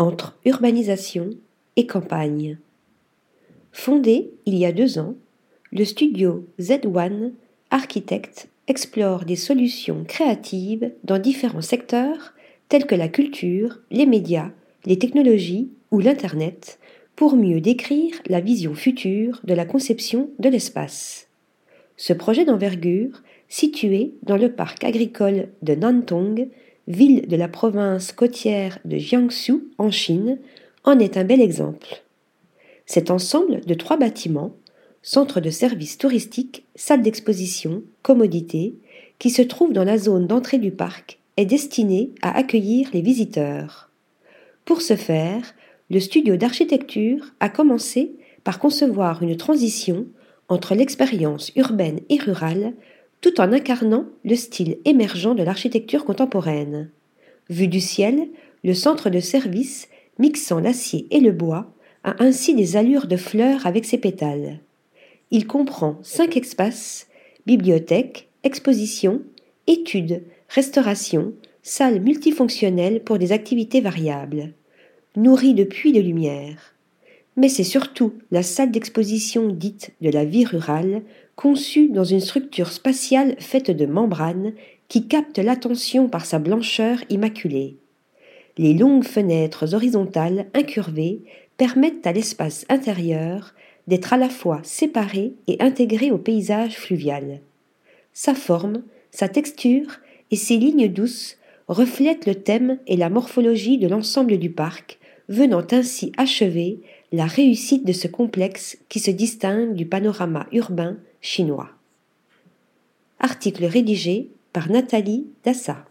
entre urbanisation et campagne. Fondé il y a deux ans, le studio Z1 Architect explore des solutions créatives dans différents secteurs tels que la culture, les médias, les technologies ou l'Internet pour mieux décrire la vision future de la conception de l'espace. Ce projet d'envergure, situé dans le parc agricole de Nantong, ville de la province côtière de Jiangsu en Chine, en est un bel exemple. Cet ensemble de trois bâtiments, centre de services touristiques, salle d'exposition, commodité, qui se trouve dans la zone d'entrée du parc, est destiné à accueillir les visiteurs. Pour ce faire, le studio d'architecture a commencé par concevoir une transition entre l'expérience urbaine et rurale tout en incarnant le style émergent de l'architecture contemporaine. Vu du ciel, le centre de service, mixant l'acier et le bois, a ainsi des allures de fleurs avec ses pétales. Il comprend cinq espaces bibliothèque, exposition, études, restauration, salles multifonctionnelles pour des activités variables nourri de puits de lumière. Mais c'est surtout la salle d'exposition dite de la vie rurale, conçue dans une structure spatiale faite de membranes qui capte l'attention par sa blancheur immaculée. Les longues fenêtres horizontales incurvées permettent à l'espace intérieur d'être à la fois séparé et intégré au paysage fluvial. Sa forme, sa texture et ses lignes douces reflètent le thème et la morphologie de l'ensemble du parc, venant ainsi achever la réussite de ce complexe qui se distingue du panorama urbain chinois. Article rédigé par Nathalie Dassa.